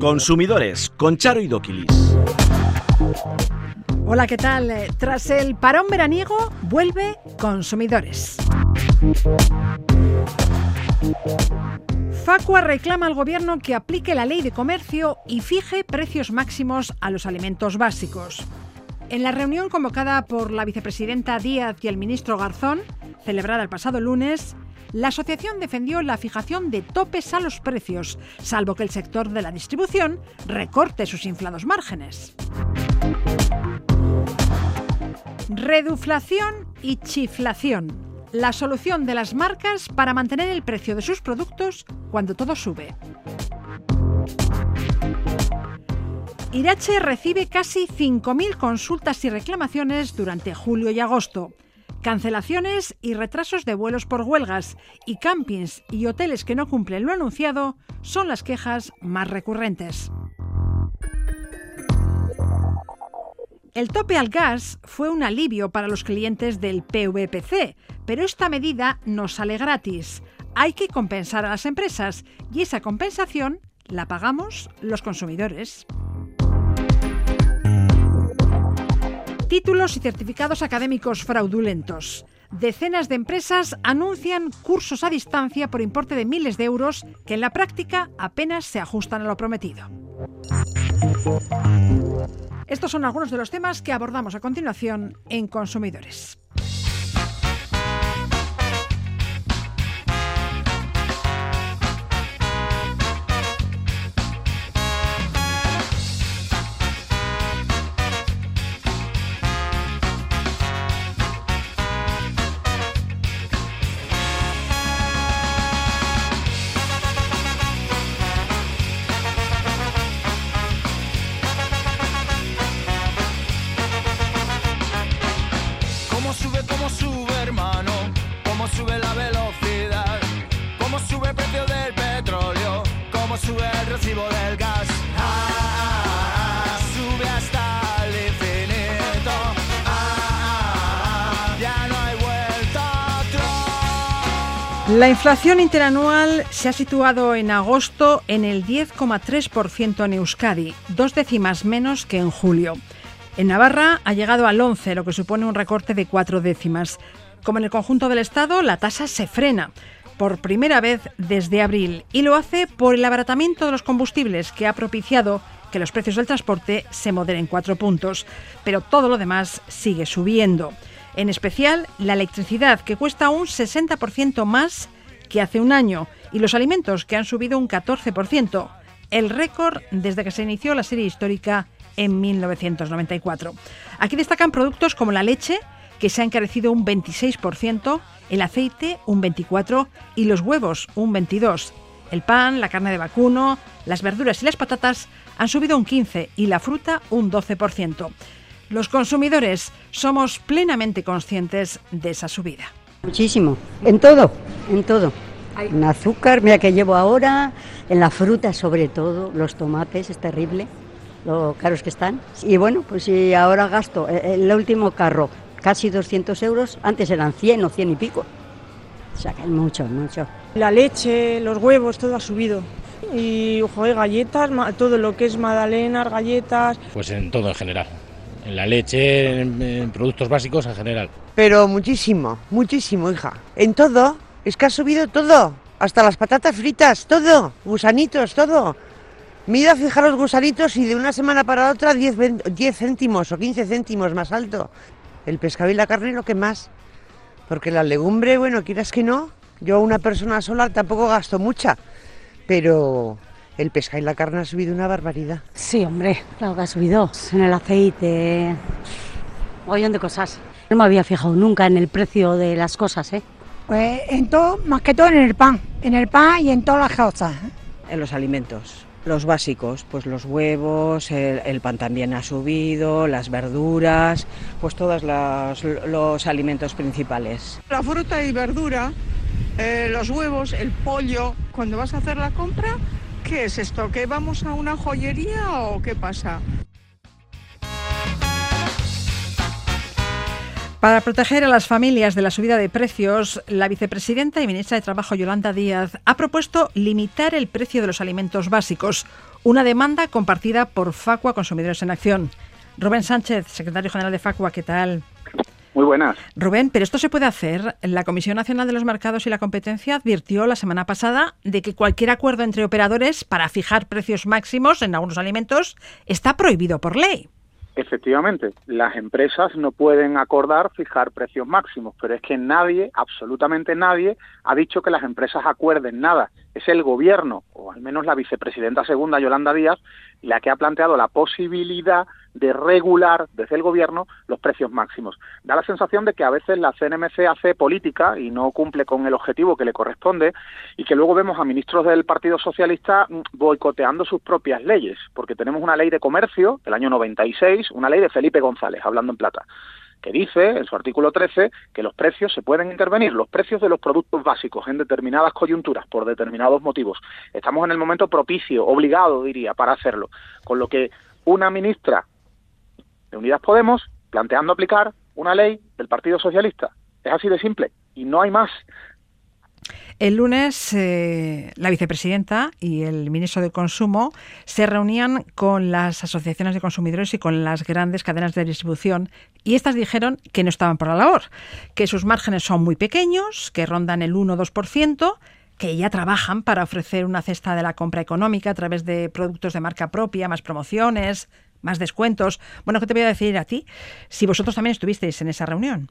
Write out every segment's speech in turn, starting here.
Consumidores con Charo y Doquilis. Hola, ¿qué tal? Eh, Tras el parón veraniego, vuelve Consumidores. Facua reclama al gobierno que aplique la ley de comercio y fije precios máximos a los alimentos básicos. En la reunión convocada por la vicepresidenta Díaz y el ministro Garzón, celebrada el pasado lunes, la asociación defendió la fijación de topes a los precios, salvo que el sector de la distribución recorte sus inflados márgenes. Reduflación y chiflación. La solución de las marcas para mantener el precio de sus productos cuando todo sube. Irache recibe casi 5.000 consultas y reclamaciones durante julio y agosto. Cancelaciones y retrasos de vuelos por huelgas y campings y hoteles que no cumplen lo anunciado son las quejas más recurrentes. El tope al gas fue un alivio para los clientes del PVPC, pero esta medida no sale gratis. Hay que compensar a las empresas y esa compensación la pagamos los consumidores. Títulos y certificados académicos fraudulentos. Decenas de empresas anuncian cursos a distancia por importe de miles de euros que en la práctica apenas se ajustan a lo prometido. Estos son algunos de los temas que abordamos a continuación en Consumidores. La inflación interanual se ha situado en agosto en el 10,3% en Euskadi, dos décimas menos que en julio. En Navarra ha llegado al 11, lo que supone un recorte de cuatro décimas. Como en el conjunto del Estado, la tasa se frena por primera vez desde abril y lo hace por el abaratamiento de los combustibles que ha propiciado que los precios del transporte se moderen cuatro puntos. Pero todo lo demás sigue subiendo. En especial la electricidad, que cuesta un 60% más que hace un año, y los alimentos, que han subido un 14%, el récord desde que se inició la serie histórica en 1994. Aquí destacan productos como la leche, que se ha encarecido un 26%, el aceite un 24% y los huevos un 22%. El pan, la carne de vacuno, las verduras y las patatas han subido un 15% y la fruta un 12%. Los consumidores somos plenamente conscientes de esa subida. Muchísimo, en todo, en todo. En azúcar, mira que llevo ahora, en la fruta sobre todo, los tomates, es terrible, lo caros que están. Y bueno, pues si ahora gasto eh, el último carro casi 200 euros, antes eran 100 o 100 y pico. O sea que es mucho, mucho. La leche, los huevos, todo ha subido. Y, joder, galletas, ma- todo lo que es magdalenas, galletas. Pues en todo en general. En la leche, en, en productos básicos en general. Pero muchísimo, muchísimo, hija. En todo, es que ha subido todo. Hasta las patatas fritas, todo. Gusanitos, todo. Me he ido a fijar los gusanitos y de una semana para otra 10, ven- 10 céntimos o 15 céntimos más alto. El pescado y la carne lo que más. Porque la legumbre, bueno, quieras que no, yo una persona sola tampoco gasto mucha. Pero el pescado y la carne ha subido una barbaridad. Sí, hombre, claro que ha subido. En el aceite, un de cosas. No me había fijado nunca en el precio de las cosas, ¿eh? Pues en todo, más que todo en el pan, en el pan y en todas las cosas. en los alimentos. Los básicos, pues los huevos, el, el pan también ha subido, las verduras, pues todos los, los alimentos principales. La fruta y verdura, eh, los huevos, el pollo. Cuando vas a hacer la compra, ¿qué es esto? ¿Que vamos a una joyería o qué pasa? Para proteger a las familias de la subida de precios, la vicepresidenta y ministra de Trabajo Yolanda Díaz ha propuesto limitar el precio de los alimentos básicos, una demanda compartida por Facua Consumidores en Acción. Rubén Sánchez, secretario general de Facua, ¿qué tal? Muy buenas. Rubén, pero esto se puede hacer. La Comisión Nacional de los Mercados y la Competencia advirtió la semana pasada de que cualquier acuerdo entre operadores para fijar precios máximos en algunos alimentos está prohibido por ley. Efectivamente, las empresas no pueden acordar fijar precios máximos, pero es que nadie, absolutamente nadie, ha dicho que las empresas acuerden nada. Es el gobierno, o al menos la vicepresidenta segunda, Yolanda Díaz, la que ha planteado la posibilidad de regular desde el gobierno los precios máximos. Da la sensación de que a veces la CNMC hace política y no cumple con el objetivo que le corresponde y que luego vemos a ministros del Partido Socialista mm, boicoteando sus propias leyes, porque tenemos una ley de comercio del año 96, una ley de Felipe González, hablando en plata que dice en su artículo 13 que los precios se pueden intervenir, los precios de los productos básicos en determinadas coyunturas, por determinados motivos. Estamos en el momento propicio, obligado, diría, para hacerlo. Con lo que una ministra de Unidas Podemos planteando aplicar una ley del Partido Socialista. Es así de simple y no hay más. El lunes eh, la vicepresidenta y el ministro de Consumo se reunían con las asociaciones de consumidores y con las grandes cadenas de distribución y estas dijeron que no estaban por la labor, que sus márgenes son muy pequeños, que rondan el 1 2%, que ya trabajan para ofrecer una cesta de la compra económica a través de productos de marca propia, más promociones, más descuentos. Bueno, ¿qué te voy a decir a ti? Si vosotros también estuvisteis en esa reunión.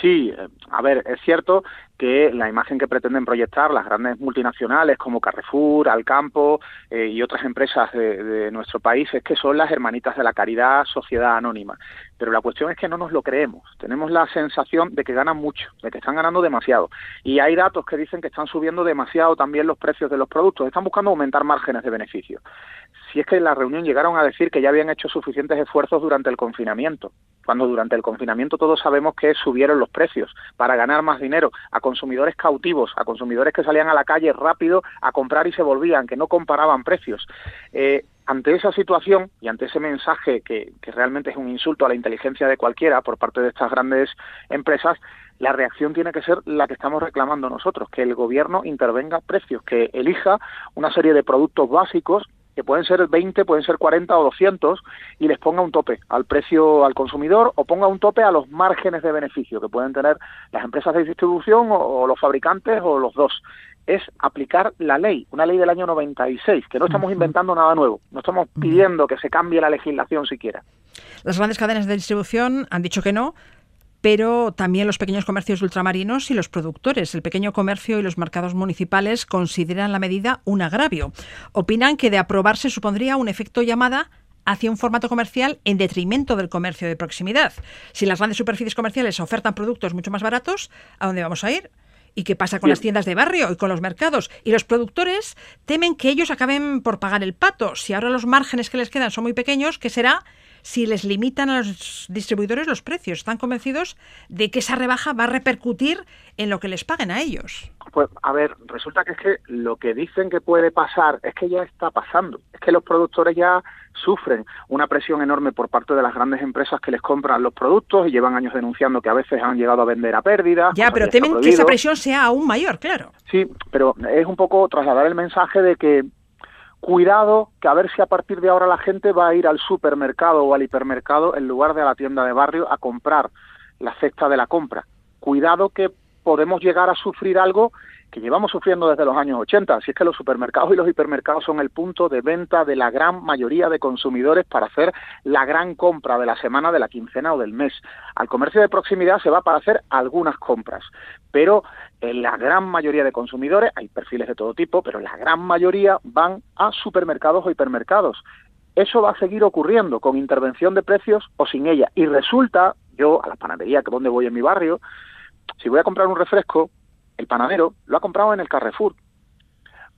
Sí, eh, a ver, es cierto que la imagen que pretenden proyectar las grandes multinacionales como Carrefour, Alcampo eh, y otras empresas de, nuestro país es que son las hermanitas de la caridad, sociedad anónima. Pero la cuestión es que no nos lo creemos. Tenemos la sensación de que ganan mucho, de que están ganando demasiado. Y hay datos que dicen que están subiendo demasiado también los precios de los productos. Están buscando aumentar márgenes de beneficio. Si es que en la reunión llegaron a decir que ya habían hecho suficientes esfuerzos durante el confinamiento, cuando durante el confinamiento todos sabemos que subieron los precios para ganar más dinero, a consumidores cautivos, a consumidores que salían a la calle rápido a comprar y se volvían, que no comparaban precios. Eh, ante esa situación y ante ese mensaje que, que, realmente es un insulto a la inteligencia de cualquiera por parte de estas grandes empresas, la reacción tiene que ser la que estamos reclamando nosotros, que el gobierno intervenga precios, que elija una serie de productos básicos que pueden ser 20, pueden ser 40 o 200, y les ponga un tope al precio al consumidor o ponga un tope a los márgenes de beneficio que pueden tener las empresas de distribución o, los fabricantes o los dos. Es aplicar la ley, una ley del año 96, que no estamos inventando nada nuevo, no estamos pidiendo que se cambie la legislación siquiera. Las grandes cadenas de distribución han dicho que no, pero también los pequeños comercios ultramarinos y los productores. El pequeño comercio y los mercados municipales consideran la medida un agravio. Opinan que de aprobarse supondría un efecto llamada hacia un formato comercial en detrimento del comercio de proximidad. Si las grandes superficies comerciales ofertan productos mucho más baratos, ¿a dónde vamos a ir? ¿Y qué pasa con las tiendas de barrio y con los mercados? Y los productores temen que ellos acaben por pagar el pato. Si ahora los márgenes que les quedan son muy pequeños, ¿qué será si les limitan a los distribuidores los precios. Están convencidos de que esa rebaja va a repercutir en lo que les paguen a ellos. Pues a ver, resulta que es que lo que dicen que puede pasar es que ya está pasando. Es que los productores ya sufren una presión enorme por parte de las grandes empresas que les compran los productos y llevan años denunciando que a veces han llegado a vender a pérdida. Ya, pero temen que esa presión sea aún mayor, claro. Sí, pero es un poco trasladar el mensaje de que cuidado que a ver si a partir de ahora la gente va a ir al supermercado o al hipermercado en lugar de a la tienda de barrio a comprar la cesta de la compra. Cuidado que podemos llegar a sufrir algo que llevamos sufriendo desde los años 80. Si es que los supermercados y los hipermercados son el punto de venta de la gran mayoría de consumidores para hacer la gran compra de la semana, de la quincena o del mes. Al comercio de proximidad se va para hacer algunas compras, pero en la gran mayoría de consumidores, hay perfiles de todo tipo, pero la gran mayoría van a supermercados o hipermercados. Eso va a seguir ocurriendo con intervención de precios o sin ella. Y resulta, yo a la panadería, que donde voy en mi barrio, si voy a comprar un refresco, el panadero lo ha comprado en el Carrefour.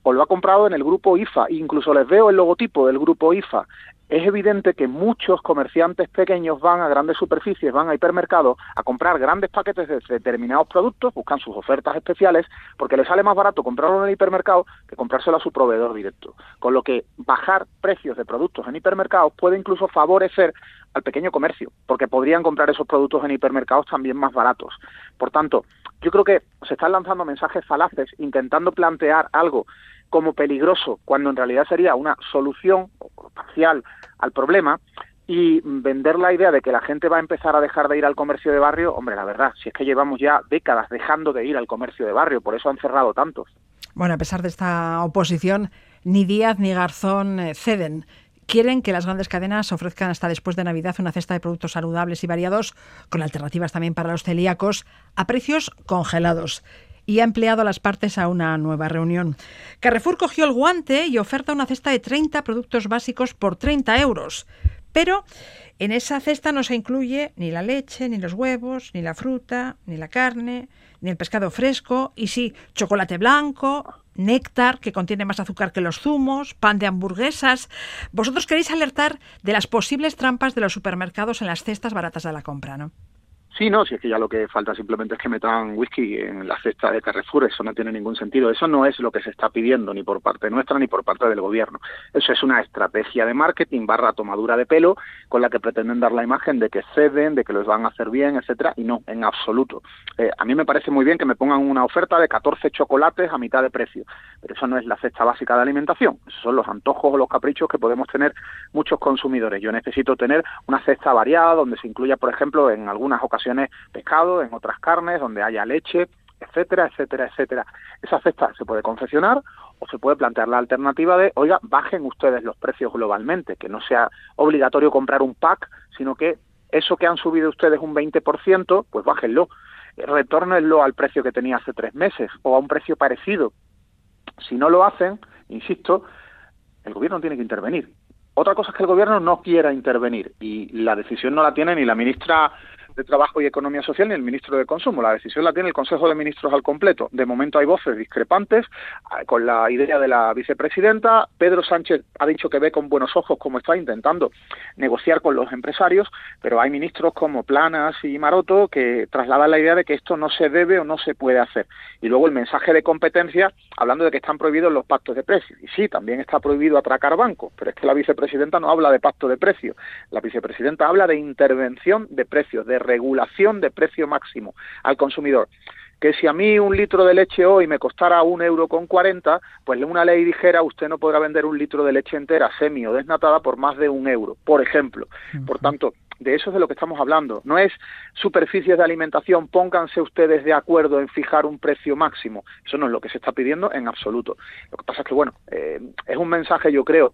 o lo ha comprado en el grupo IFA, incluso les veo el logotipo del grupo IFA es evidente que muchos comerciantes pequeños van a grandes superficies, van a hipermercados a comprar grandes paquetes de determinados productos, buscan sus ofertas especiales, porque les sale más barato comprarlo en el hipermercado que comprárselo a su proveedor directo. Con lo que bajar precios de productos en hipermercados puede incluso favorecer al pequeño comercio, porque podrían comprar esos productos en hipermercados también más baratos. Por tanto, yo creo que se están lanzando mensajes falaces intentando plantear algo como peligroso, cuando en realidad sería una solución parcial al problema, y vender la idea de que la gente va a empezar a dejar de ir al comercio de barrio, hombre, la verdad, si es que llevamos ya décadas dejando de ir al comercio de barrio, por eso han cerrado tantos. Bueno, a pesar de esta oposición, ni Díaz ni Garzón eh, ceden. Quieren que las grandes cadenas ofrezcan hasta después de Navidad una cesta de productos saludables y variados, con alternativas también para los celíacos, a precios congelados y ha empleado a las partes a una nueva reunión. Carrefour cogió el guante y oferta una cesta de 30 productos básicos por 30 euros. Pero en esa cesta no se incluye ni la leche, ni los huevos, ni la fruta, ni la carne, ni el pescado fresco, y sí, chocolate blanco, néctar, que contiene más azúcar que los zumos, pan de hamburguesas. Vosotros queréis alertar de las posibles trampas de los supermercados en las cestas baratas de la compra, ¿no? Sí, no, si es que ya lo que falta simplemente es que metan whisky en la cesta de Carrefour, eso no tiene ningún sentido. Eso no es lo que se está pidiendo ni por parte nuestra ni por parte del gobierno. Eso es una estrategia de marketing barra tomadura de pelo con la que pretenden dar la imagen de que ceden, de que los van a hacer bien, etcétera, y no, en absoluto. Eh, a mí me parece muy bien que me pongan una oferta de 14 chocolates a mitad de precio, pero eso no es la cesta básica de alimentación. Esos son los antojos o los caprichos que podemos tener muchos consumidores. Yo necesito tener una cesta variada donde se incluya, por ejemplo, en algunas ocasiones pescado, en otras carnes, donde haya leche, etcétera, etcétera, etcétera. Esa cesta se puede confeccionar o se puede plantear la alternativa de, oiga, bajen ustedes los precios globalmente, que no sea obligatorio comprar un pack, sino que eso que han subido ustedes un 20%, pues bájenlo, retórnenlo al precio que tenía hace tres meses o a un precio parecido. Si no lo hacen, insisto, el gobierno tiene que intervenir. Otra cosa es que el gobierno no quiera intervenir y la decisión no la tiene ni la ministra de Trabajo y Economía Social ni el ministro de Consumo. La decisión la tiene el Consejo de Ministros al completo. De momento hay voces discrepantes ah, con la idea de la vicepresidenta. Pedro Sánchez ha dicho que ve con buenos ojos cómo está intentando negociar con los empresarios, pero hay ministros como Planas y Maroto que trasladan la idea de que esto no se debe o no se puede hacer. Y luego el mensaje de competencia hablando de que están prohibidos los pactos de precios. Y sí, también está prohibido atracar bancos, pero es que la vicepresidenta no habla de pacto de precios. La vicepresidenta habla de intervención de precios, de regulación de precio máximo al consumidor que si a mí un litro de leche hoy me costara un euro con cuarenta, pues una ley dijera usted no podrá vender un litro de leche entera semi o desnatada por más de un euro, por ejemplo. Por tanto, de eso es de lo que estamos hablando. No es superficies de alimentación, pónganse ustedes de acuerdo en fijar un precio máximo. Eso no es lo que se está pidiendo en absoluto. Lo que pasa es que, bueno, eh, es un mensaje, yo creo,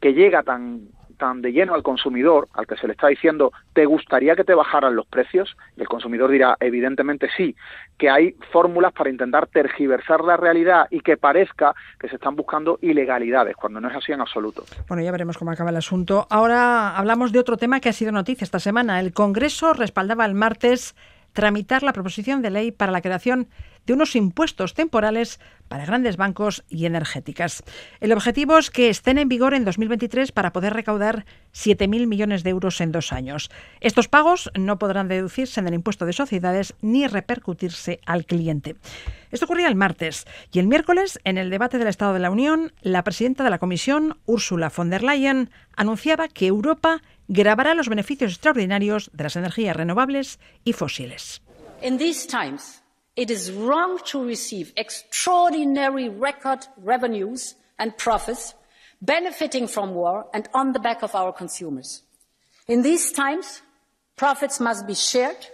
que llega tan tan de lleno al consumidor, al que se le está diciendo, ¿te gustaría que te bajaran los precios? Y el consumidor dirá, evidentemente sí, que hay fórmulas para intentar tergiversar la realidad y que parezca que se están buscando ilegalidades, cuando no es así en absoluto. Bueno, ya veremos cómo acaba el asunto. Ahora hablamos de otro tema que ha sido noticia esta semana. El Congreso respaldaba el martes tramitar la proposición de ley para la creación de unos impuestos temporales para grandes bancos y energéticas. El objetivo es que estén en vigor en 2023 para poder recaudar 7.000 millones de euros en dos años. Estos pagos no podrán deducirse en el impuesto de sociedades ni repercutirse al cliente. Esto ocurría el martes y el miércoles, en el debate del Estado de la Unión, la presidenta de la Comisión, Ursula von der Leyen, anunciaba que Europa grabará los beneficios extraordinarios de las energías renovables y fósiles. It is wrong to receive extraordinary record revenues and profits benefiting from war and on the back of our consumers. In these times, profits must be shared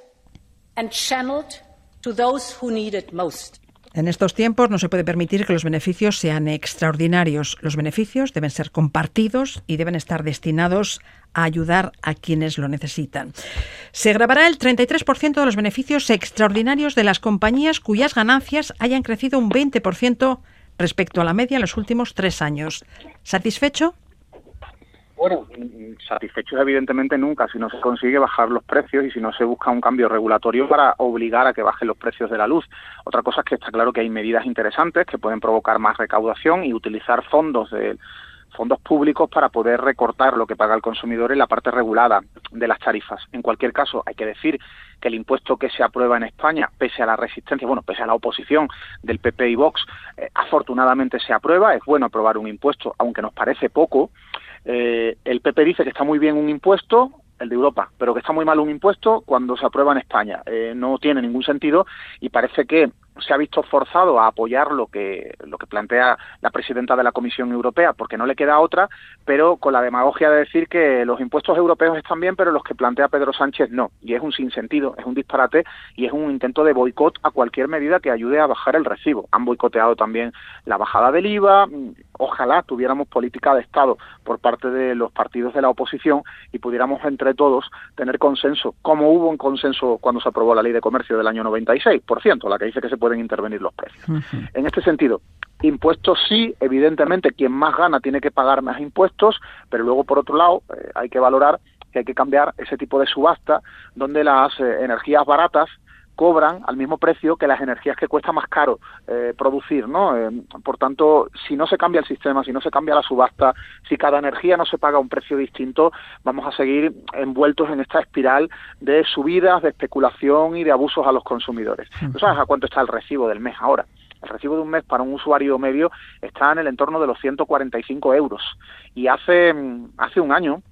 and channeled to those who need it most. En estos tiempos no se puede permitir que los beneficios sean extraordinarios. Los beneficios deben ser compartidos y deben estar destinados a ayudar a quienes lo necesitan. Se grabará el 33% de los beneficios extraordinarios de las compañías cuyas ganancias hayan crecido un 20% respecto a la media en los últimos tres años. ¿Satisfecho? Bueno, satisfechos evidentemente nunca si no se consigue bajar los precios y si no se busca un cambio regulatorio para obligar a que bajen los precios de la luz. Otra cosa es que está claro que hay medidas interesantes que pueden provocar más recaudación y utilizar fondos de fondos públicos para poder recortar lo que paga el consumidor en la parte regulada de las tarifas. En cualquier caso, hay que decir que el impuesto que se aprueba en España, pese a la resistencia, bueno, pese a la oposición del PP y Vox, eh, afortunadamente se aprueba. Es bueno aprobar un impuesto, aunque nos parece poco. Eh, el PP dice que está muy bien un impuesto, el de Europa, pero que está muy mal un impuesto cuando se aprueba en España. Eh, no tiene ningún sentido y parece que se ha visto forzado a apoyar lo que, lo que plantea la presidenta de la Comisión Europea, porque no le queda otra, pero con la demagogia de decir que los impuestos europeos están bien, pero los que plantea Pedro Sánchez no. Y es un sinsentido, es un disparate y es un intento de boicot a cualquier medida que ayude a bajar el recibo. Han boicoteado también la bajada del IVA. Ojalá tuviéramos política de Estado por parte de los partidos de la oposición y pudiéramos entre todos tener consenso, como hubo un consenso cuando se aprobó la ley de comercio del año 96, por ciento, la que dice que se pueden intervenir los precios. En este sentido, impuestos sí, evidentemente quien más gana tiene que pagar más impuestos, pero luego por otro lado eh, hay que valorar que hay que cambiar ese tipo de subasta donde las eh, energías baratas cobran al mismo precio que las energías que cuesta más caro eh, producir, ¿no? Eh, por tanto, si no se cambia el sistema, si no se cambia la subasta, si cada energía no se paga a un precio distinto, vamos a seguir envueltos en esta espiral de subidas, de especulación y de abusos a los consumidores. ¿Tú sabes a cuánto está el recibo del mes ahora? El recibo de un mes para un usuario medio está en el entorno de los 145 euros. Y hace, hace un año,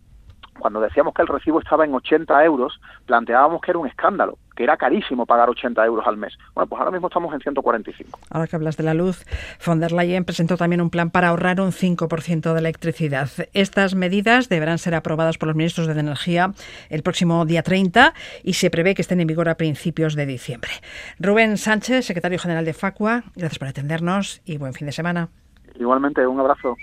cuando decíamos que el recibo estaba en 80 euros, planteábamos que era un escándalo, que era carísimo pagar 80 euros al mes. Bueno, pues ahora mismo estamos en 145. Ahora que hablas de la luz, von der Leyen presentó también un plan para ahorrar un 5% de electricidad. Estas medidas deberán ser aprobadas por los ministros de Energía el próximo día 30 y se prevé que estén en vigor a principios de diciembre. Rubén Sánchez, secretario general de Facua, gracias por atendernos y buen fin de semana. Igualmente, un abrazo.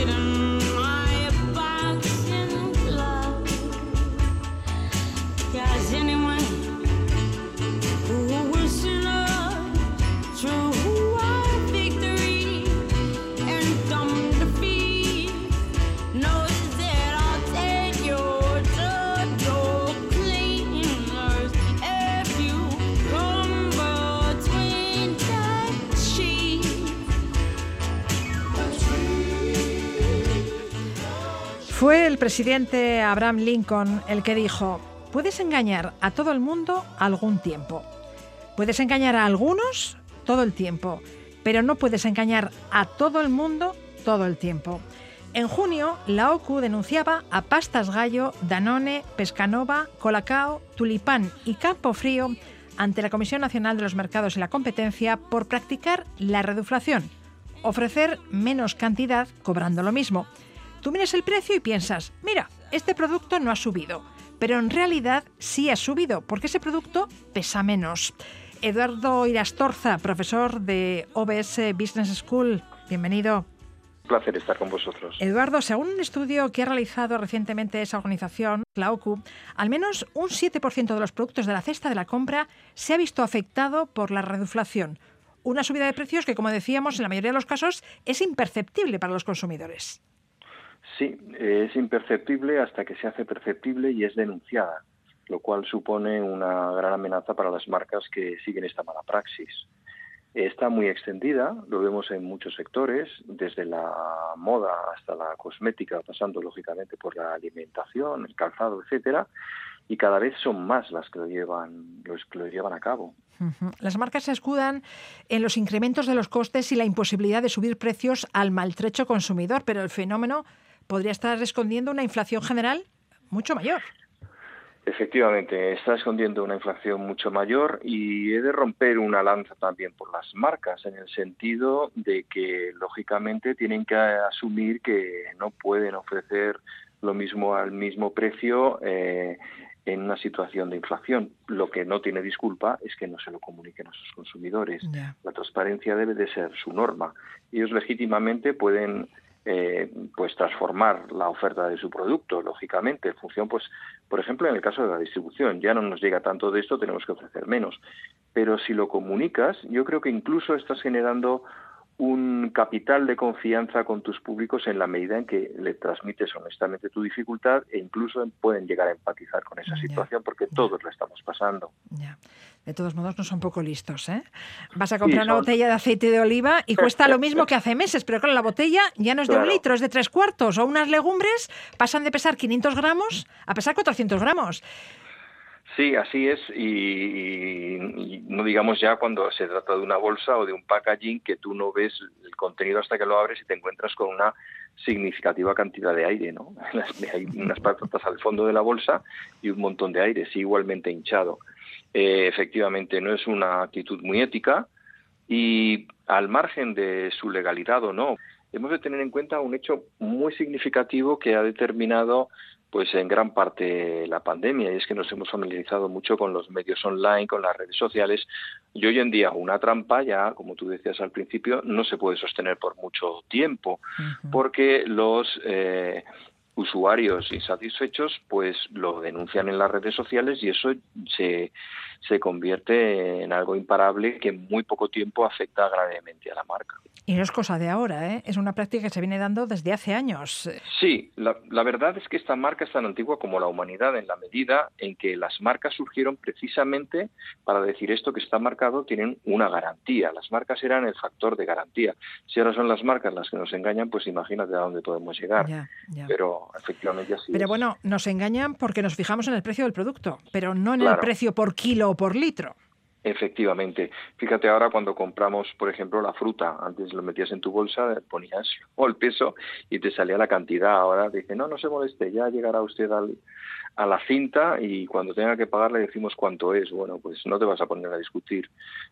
sitting Fue el presidente Abraham Lincoln el que dijo, puedes engañar a todo el mundo algún tiempo. Puedes engañar a algunos todo el tiempo, pero no puedes engañar a todo el mundo todo el tiempo. En junio, la OCU denunciaba a Pastas Gallo, Danone, Pescanova, Colacao, Tulipán y Campo Frío ante la Comisión Nacional de los Mercados y la Competencia por practicar la reduflación, ofrecer menos cantidad cobrando lo mismo. Tú miras el precio y piensas, mira, este producto no ha subido, pero en realidad sí ha subido, porque ese producto pesa menos. Eduardo Irastorza, profesor de OBS Business School, bienvenido. Un placer estar con vosotros. Eduardo, según un estudio que ha realizado recientemente esa organización, la OCU, al menos un 7% de los productos de la cesta de la compra se ha visto afectado por la reduflación. Una subida de precios que, como decíamos, en la mayoría de los casos es imperceptible para los consumidores. Sí, es imperceptible hasta que se hace perceptible y es denunciada, lo cual supone una gran amenaza para las marcas que siguen esta mala praxis. Está muy extendida, lo vemos en muchos sectores, desde la moda hasta la cosmética, pasando lógicamente por la alimentación, el calzado, etcétera, y cada vez son más las que lo llevan, los que lo llevan a cabo. Las marcas se escudan en los incrementos de los costes y la imposibilidad de subir precios al maltrecho consumidor, pero el fenómeno podría estar escondiendo una inflación general mucho mayor. Efectivamente, está escondiendo una inflación mucho mayor y he de romper una lanza también por las marcas, en el sentido de que, lógicamente, tienen que asumir que no pueden ofrecer lo mismo al mismo precio eh, en una situación de inflación. Lo que no tiene disculpa es que no se lo comuniquen a sus consumidores. La transparencia debe de ser su norma. Ellos legítimamente pueden eh, pues transformar la oferta de su producto, lógicamente, en función, pues, por ejemplo, en el caso de la distribución, ya no nos llega tanto de esto, tenemos que ofrecer menos. Pero si lo comunicas, yo creo que incluso estás generando un capital de confianza con tus públicos en la medida en que le transmites honestamente tu dificultad e incluso pueden llegar a empatizar con esa situación porque todos la estamos pasando. De todos modos, no son poco listos. ¿eh? Vas a comprar una botella de aceite de oliva y cuesta lo mismo que hace meses, pero claro, la botella ya no es de un litro, es de tres cuartos. O unas legumbres pasan de pesar 500 gramos a pesar 400 gramos. Sí, así es, y, no digamos ya cuando se trata de una bolsa o de un packaging que tú no ves el contenido hasta que lo abres y te encuentras con una significativa cantidad de aire, ¿no? Hay unas patatas al fondo de la bolsa y un montón de aire, sí, igualmente hinchado. Eh, efectivamente, no es una actitud muy ética y al margen de su legalidad o no, hemos de tener en cuenta un hecho muy significativo que ha determinado pues en gran parte la pandemia. Y es que nos hemos familiarizado mucho con los medios online, con las redes sociales. Y hoy en día una trampa ya, como tú decías al principio, no se puede sostener por mucho tiempo porque los eh, usuarios insatisfechos pues lo denuncian en las redes sociales y eso se, se convierte en algo imparable que en muy poco tiempo afecta gravemente a la marca. Y no es cosa de ahora, ¿eh? es una práctica que se viene dando desde hace años. Sí, la, la, verdad es que esta marca es tan antigua como la humanidad en la medida en que las marcas surgieron precisamente para decir esto que está marcado tienen una garantía. Las marcas eran el factor de garantía. Si ahora son las marcas las que nos engañan, pues imagínate a dónde podemos llegar. Pero efectivamente así Pero bueno, nos engañan porque nos fijamos en el precio del producto, pero no en el precio por kilo o por litro. Efectivamente. Fíjate ahora cuando compramos, por ejemplo, la fruta. Antes lo metías en tu bolsa, ponías el peso y te salía la cantidad. Ahora dice, no, no se moleste, ya llegará usted al, a la cinta y cuando tenga que pagar le decimos cuánto es. Bueno, pues no te vas a poner a discutir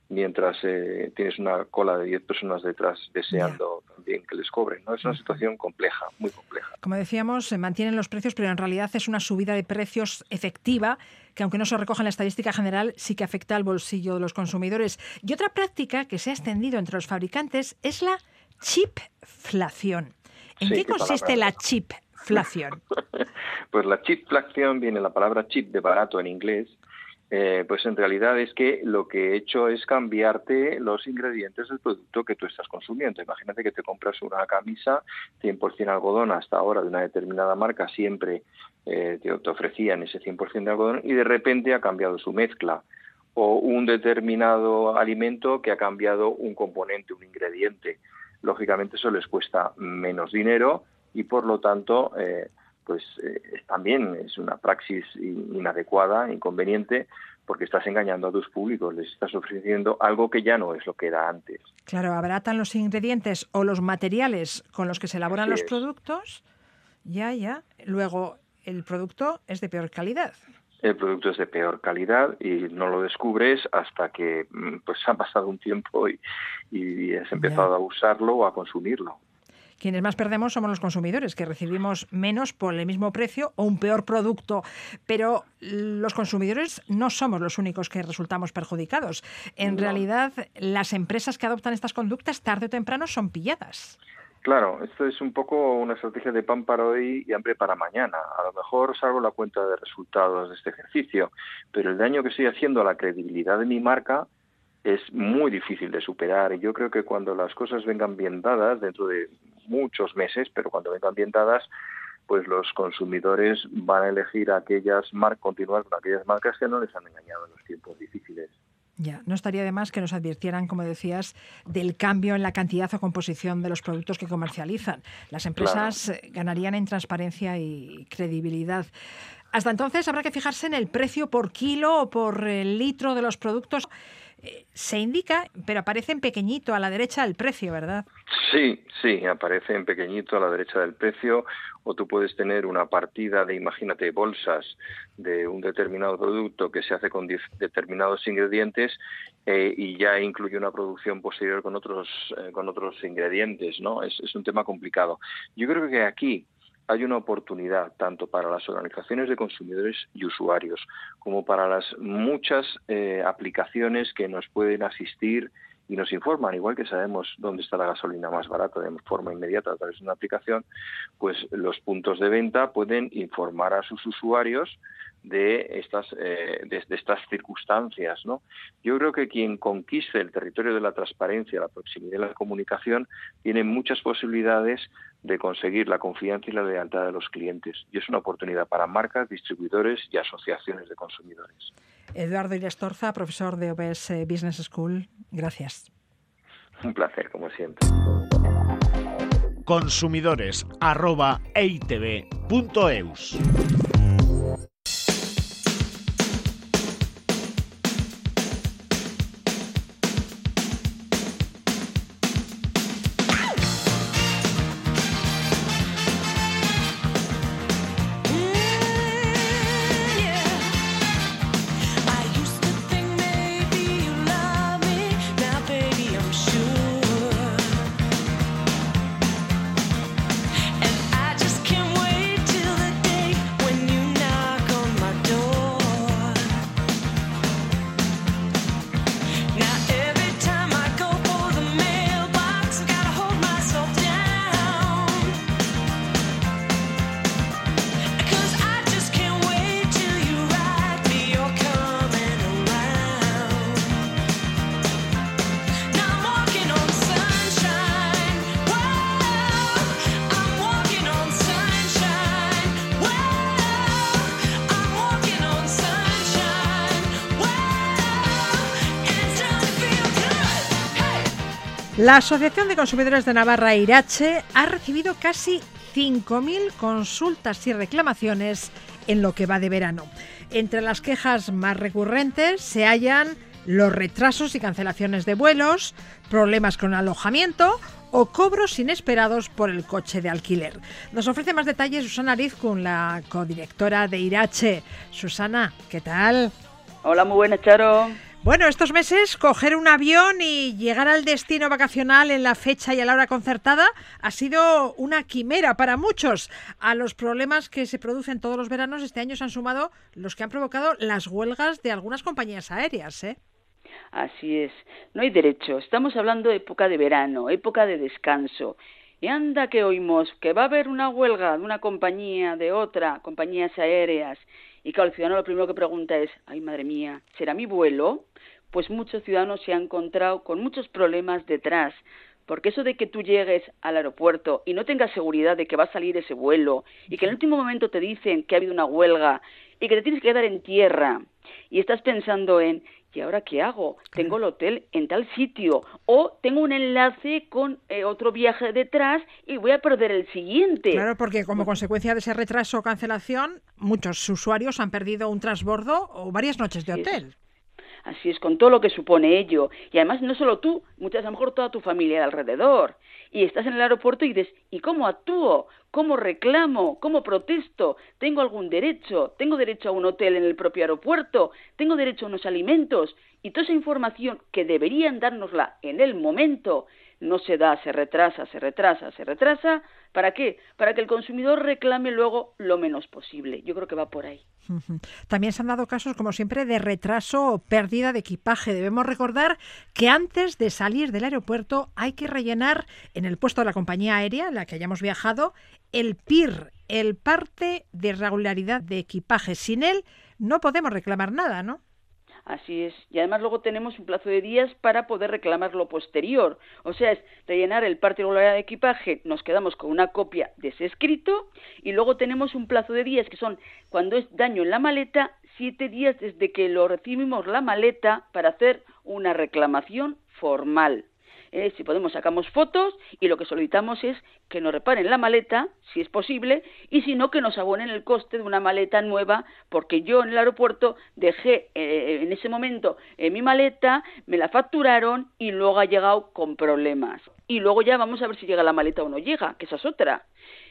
mientras eh, tienes una cola de 10 personas detrás deseando también que les cobren. ¿no? Es una situación compleja, muy compleja. Como decíamos, se mantienen los precios, pero en realidad es una subida de precios efectiva que aunque no se recoge en la estadística general, sí que afecta al bolsillo de los consumidores. Y otra práctica que se ha extendido entre los fabricantes es la chipflación. ¿En qué consiste la chipflación? pues la chipflación viene la palabra chip de barato en inglés eh, pues en realidad es que lo que he hecho es cambiarte los ingredientes del producto que tú estás consumiendo. Imagínate que te compras una camisa 100% algodón hasta ahora de una determinada marca, siempre eh, te, ofrecían ese 100% de algodón y de repente ha cambiado su mezcla. O un determinado alimento que ha cambiado un componente, un ingrediente. Lógicamente eso les cuesta menos dinero y por lo tanto... Eh, pues eh, también es una praxis inadecuada, inconveniente, porque estás engañando a tus públicos, les estás ofreciendo algo que ya no es lo que era antes. Claro, abaratan los ingredientes o los materiales con los que se elaboran los productos, ya, ya. Luego, el producto es de peor calidad. El producto es de peor calidad y no lo descubres hasta que mm, pues ha pasado un tiempo y, y has empezado a usarlo o a consumirlo. Quienes más perdemos somos los consumidores, que recibimos menos por el mismo precio o un peor producto. Pero los consumidores no somos los únicos que resultamos perjudicados. En realidad, las empresas que adoptan estas conductas tarde o temprano son pilladas. Claro, esto es un poco una estrategia de pan para hoy y hambre para mañana. A lo mejor salgo la cuenta de resultados de este ejercicio, pero el daño que estoy haciendo a la credibilidad de mi marca es muy difícil de superar. Y yo creo que cuando las cosas vengan bien dadas, dentro de muchos meses, pero cuando vengan bien dadas, pues los consumidores van a elegir aquellas marcas, continuar con aquellas marcas que no les han engañado en los tiempos difíciles. Ya, no estaría de más que nos advirtieran, como decías, del cambio en la cantidad o composición de los productos que comercializan. Las empresas eh, ganarían en transparencia y credibilidad. Hasta entonces habrá que fijarse en el precio por kilo o por litro de los productos. Se indica, pero aparece en pequeñito a la derecha del precio, ¿verdad? Sí, sí, aparece en pequeñito a la derecha del precio o tú puedes tener una partida de, imagínate, bolsas de un determinado producto que se hace con determinados ingredientes eh, y ya incluye una producción posterior con otros, eh, con otros ingredientes, ¿no? Es, es un tema complicado. Yo creo que aquí hay una oportunidad tanto para las organizaciones de consumidores y usuarios como para las muchas eh, aplicaciones que nos pueden asistir y nos informan, igual que sabemos dónde está la gasolina más barata de forma inmediata a través de una aplicación, pues los puntos de venta pueden informar a sus usuarios de estas, eh, estas circunstancias. Yo creo que quien conquiste el territorio de la transparencia, la proximidad y la comunicación tiene muchas posibilidades de conseguir la confianza y la lealtad de los clientes. Y es una oportunidad para marcas, distribuidores y asociaciones de consumidores. Eduardo Torza, profesor de OBS Business School, gracias. Un placer, como siempre. Consumidores La Asociación de Consumidores de Navarra, Irache, ha recibido casi 5.000 consultas y reclamaciones en lo que va de verano. Entre las quejas más recurrentes se hallan los retrasos y cancelaciones de vuelos, problemas con alojamiento o cobros inesperados por el coche de alquiler. Nos ofrece más detalles Susana Rizkun, la codirectora de Irache. Susana, ¿qué tal? Hola, muy buenas, Charo. Bueno, estos meses coger un avión y llegar al destino vacacional en la fecha y a la hora concertada ha sido una quimera para muchos. A los problemas que se producen todos los veranos este año se han sumado los que han provocado las huelgas de algunas compañías aéreas, ¿eh? Así es, no hay derecho. Estamos hablando de época de verano, época de descanso. Y anda que oímos que va a haber una huelga de una compañía, de otra, compañías aéreas. Y claro, el ciudadano lo primero que pregunta es, ay madre mía, ¿será mi vuelo? Pues muchos ciudadanos se han encontrado con muchos problemas detrás. Porque eso de que tú llegues al aeropuerto y no tengas seguridad de que va a salir ese vuelo y que en el último momento te dicen que ha habido una huelga y que te tienes que quedar en tierra y estás pensando en ¿y ahora qué hago? Tengo el hotel en tal sitio o tengo un enlace con eh, otro viaje detrás y voy a perder el siguiente. Claro, porque como consecuencia de ese retraso o cancelación, muchos usuarios han perdido un transbordo o varias noches de hotel. Así es, con todo lo que supone ello. Y además no solo tú, muchas a lo mejor toda tu familia de alrededor. Y estás en el aeropuerto y dices, ¿y cómo actúo? ¿Cómo reclamo? ¿Cómo protesto? ¿Tengo algún derecho? ¿Tengo derecho a un hotel en el propio aeropuerto? ¿Tengo derecho a unos alimentos? Y toda esa información que deberían dárnosla en el momento no se da, se retrasa, se retrasa, se retrasa. ¿Para qué? Para que el consumidor reclame luego lo menos posible. Yo creo que va por ahí. También se han dado casos, como siempre, de retraso o pérdida de equipaje. Debemos recordar que antes de salir del aeropuerto hay que rellenar en el puesto de la compañía aérea en la que hayamos viajado el PIR, el parte de regularidad de equipaje. Sin él no podemos reclamar nada, ¿no? Así es. Y además luego tenemos un plazo de días para poder reclamar lo posterior. O sea, es rellenar el parte regular de equipaje, nos quedamos con una copia de ese escrito y luego tenemos un plazo de días que son cuando es daño en la maleta, siete días desde que lo recibimos la maleta para hacer una reclamación formal. Eh, si podemos sacamos fotos y lo que solicitamos es que nos reparen la maleta, si es posible, y si no, que nos abonen el coste de una maleta nueva, porque yo en el aeropuerto dejé eh, en ese momento eh, mi maleta, me la facturaron y luego ha llegado con problemas. Y luego ya vamos a ver si llega la maleta o no llega, que esa es otra.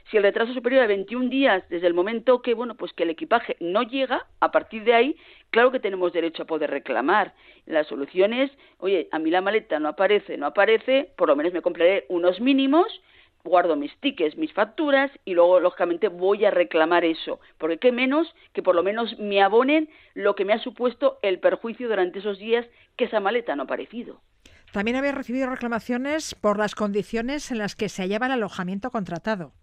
Si el retraso superior a 21 días desde el momento que, bueno, pues que el equipaje no llega, a partir de ahí, claro que tenemos derecho a poder reclamar. La solución es, oye, a mí la maleta no aparece, no aparece, por lo menos me compraré unos mínimos guardo mis tickets, mis facturas y luego, lógicamente, voy a reclamar eso. Porque qué menos que por lo menos me abonen lo que me ha supuesto el perjuicio durante esos días que esa maleta no ha aparecido. También había recibido reclamaciones por las condiciones en las que se hallaba el alojamiento contratado.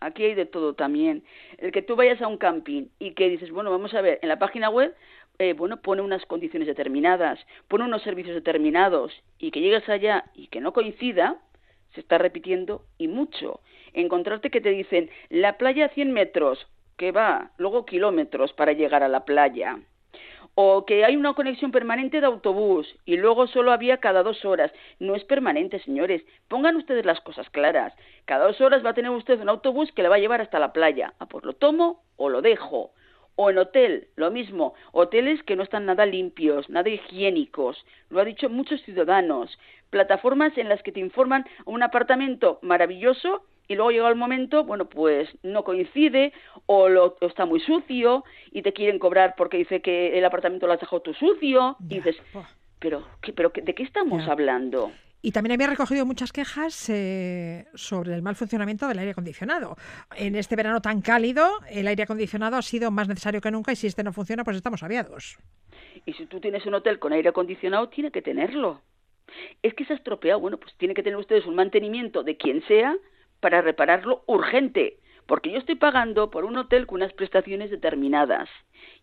Aquí hay de todo también. El que tú vayas a un camping y que dices, bueno, vamos a ver, en la página web, eh, bueno, pone unas condiciones determinadas, pone unos servicios determinados y que llegas allá y que no coincida, se está repitiendo y mucho. Encontrarte que te dicen, la playa a 100 metros, que va, luego kilómetros para llegar a la playa o que hay una conexión permanente de autobús y luego solo había cada dos horas. No es permanente, señores. Pongan ustedes las cosas claras. Cada dos horas va a tener usted un autobús que le va a llevar hasta la playa. Ah, pues lo tomo o lo dejo. O en hotel, lo mismo. Hoteles que no están nada limpios, nada higiénicos. Lo ha dicho muchos ciudadanos. Plataformas en las que te informan un apartamento maravilloso y luego llega el momento, bueno, pues no coincide o, lo, está muy sucio y te quieren cobrar porque dice que el apartamento lo has dejado tú sucio y dices, pero, ¿qué, pero ¿de qué estamos hablando? Y también había recogido muchas quejas eh, sobre el mal funcionamiento del aire acondicionado. En este verano tan cálido, el aire acondicionado ha sido más necesario que nunca y si este no funciona, pues estamos aviados. Y si tú tienes un hotel con aire acondicionado, tiene que tenerlo. Es que se ha estropeado. Bueno, pues tiene que tener ustedes un mantenimiento de quien sea para repararlo urgente, porque yo estoy pagando por un hotel con unas prestaciones determinadas.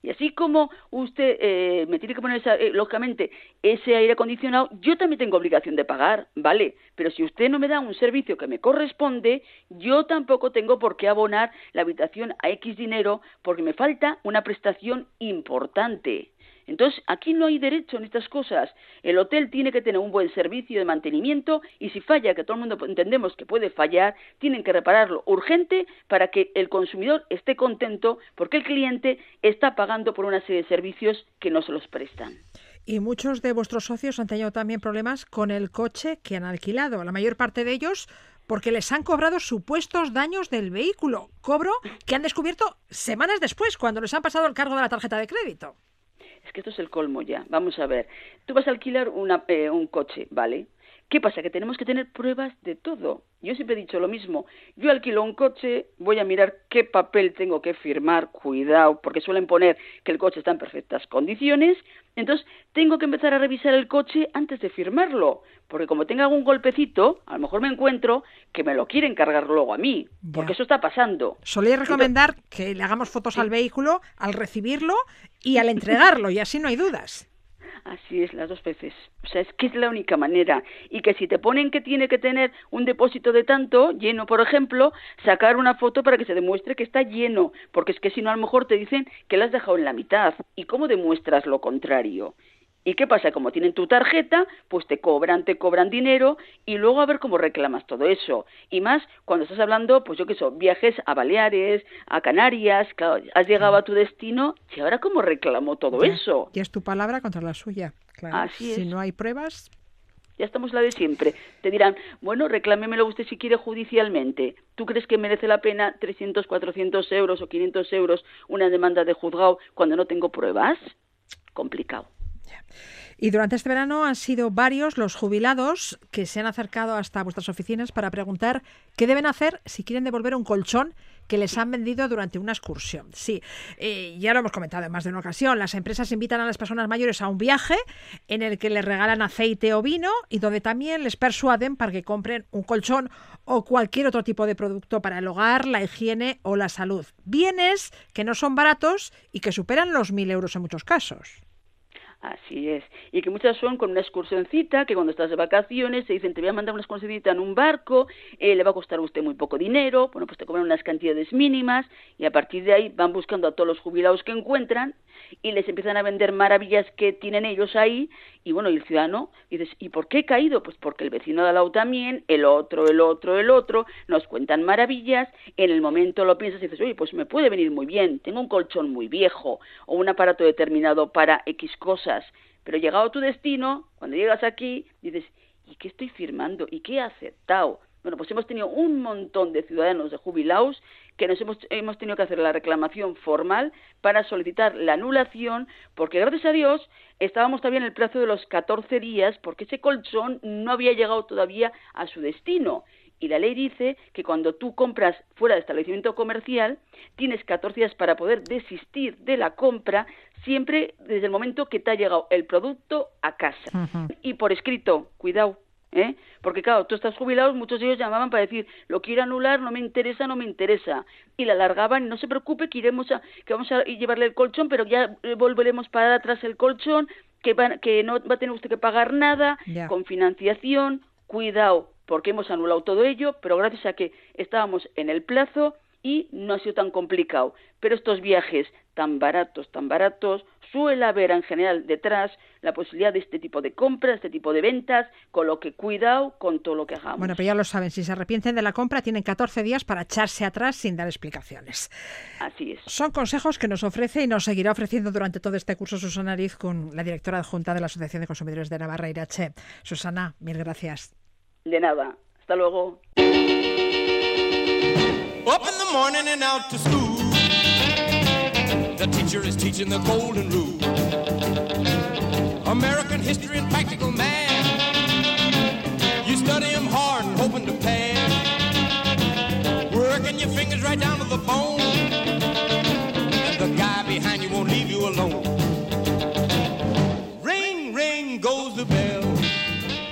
Y así como usted eh, me tiene que poner, eh, lógicamente, ese aire acondicionado, yo también tengo obligación de pagar, ¿vale? Pero si usted no me da un servicio que me corresponde, yo tampoco tengo por qué abonar la habitación a X dinero porque me falta una prestación importante. Entonces, aquí no hay derecho en estas cosas. El hotel tiene que tener un buen servicio de mantenimiento y si falla, que todo el mundo entendemos que puede fallar, tienen que repararlo urgente para que el consumidor esté contento porque el cliente está pagando por una serie de servicios que no se los prestan. Y muchos de vuestros socios han tenido también problemas con el coche que han alquilado. La mayor parte de ellos porque les han cobrado supuestos daños del vehículo. Cobro que han descubierto semanas después, cuando les han pasado el cargo de la tarjeta de crédito es que esto es el colmo ya. Vamos a ver, tú vas a alquilar una, eh, un coche, ¿vale? ¿Qué pasa? Que tenemos que tener pruebas de todo. Yo siempre he dicho lo mismo. Yo alquilo un coche, voy a mirar qué papel tengo que firmar, cuidado, porque suelen poner que el coche está en perfectas condiciones. Entonces, tengo que empezar a revisar el coche antes de firmarlo, porque como tenga algún golpecito, a lo mejor me encuentro que me lo quieren cargar luego a mí, porque eso está pasando. Solía recomendar que le hagamos fotos al vehículo al recibirlo y al entregarlo, y así no hay dudas. Así es, las dos veces. O sea, es que es la única manera. Y que si te ponen que tiene que tener un depósito de tanto, lleno, por ejemplo, sacar una foto para que se demuestre que está lleno. Porque es que si no, a lo mejor te dicen que la has dejado en la mitad. ¿Y cómo demuestras lo contrario? ¿Y qué pasa? Como tienen tu tarjeta, pues te cobran, te cobran dinero y luego a ver cómo reclamas todo eso. Y más cuando estás hablando, pues yo qué sé, viajes a Baleares, a Canarias, claro, has llegado a tu destino y ahora cómo reclamo todo eso. Y es tu palabra contra la suya, claro. Así Si no hay pruebas, ya estamos la de siempre. Te dirán, bueno, reclámemelo usted si quiere judicialmente. ¿Tú crees que merece la pena 300, 400 euros o 500 euros una demanda de juzgado cuando no tengo pruebas? Complicado. Y durante este verano han sido varios los jubilados que se han acercado hasta vuestras oficinas para preguntar qué deben hacer si quieren devolver un colchón que les han vendido durante una excursión. Sí, eh, ya lo hemos comentado en más de una ocasión. Las empresas invitan a las personas mayores a un viaje en el que les regalan aceite o vino y donde también les persuaden para que compren un colchón o cualquier otro tipo de producto para el hogar, la higiene o la salud. Bienes que no son baratos y que superan los mil euros en muchos casos. Así es. Y que muchas son con una excursioncita, que cuando estás de vacaciones te dicen, te voy a mandar una excursioncita en un barco, eh, le va a costar a usted muy poco dinero, bueno, pues te cobran unas cantidades mínimas y a partir de ahí van buscando a todos los jubilados que encuentran y les empiezan a vender maravillas que tienen ellos ahí y bueno, y el ciudadano dices, ¿y por qué he caído? Pues porque el vecino de al lado también, el otro, el otro, el otro, nos cuentan maravillas, en el momento lo piensas y dices, oye, pues me puede venir muy bien, tengo un colchón muy viejo o un aparato determinado para X cosas, pero llegado a tu destino, cuando llegas aquí, dices, ¿y qué estoy firmando? ¿Y qué he aceptado? Bueno, pues hemos tenido un montón de ciudadanos de jubilados que nos hemos, hemos tenido que hacer la reclamación formal para solicitar la anulación, porque gracias a Dios estábamos todavía en el plazo de los 14 días, porque ese colchón no había llegado todavía a su destino. Y la ley dice que cuando tú compras fuera de establecimiento comercial, tienes 14 días para poder desistir de la compra siempre desde el momento que te ha llegado el producto a casa. Y por escrito, cuidado, ¿eh? Porque claro, tú estás jubilado, muchos de ellos llamaban para decir, lo quiero anular, no me interesa, no me interesa. Y la alargaban, no se preocupe, que iremos a, que vamos a llevarle el colchón, pero ya eh, volveremos para atrás el colchón, que, que no va a tener usted que pagar nada, con financiación, cuidado, porque hemos anulado todo ello, pero gracias a que estábamos en el plazo y no ha sido tan complicado. Pero estos viajes tan baratos, tan baratos, suele haber en general detrás la posibilidad de este tipo de compras, este tipo de ventas, con lo que cuidado con todo lo que hagamos. Bueno, pero ya lo saben, si se arrepienten de la compra tienen 14 días para echarse atrás sin dar explicaciones. Así es. Son consejos que nos ofrece y nos seguirá ofreciendo durante todo este curso Susana Ariz con la directora adjunta de la Asociación de Consumidores de Navarra, Irache. Susana, mil gracias. De nada. Hasta luego. Up in the morning and out to school. The teacher is teaching the golden rule. American history and practical math. You study them hard and hoping to pass. Working your fingers right down to the bone.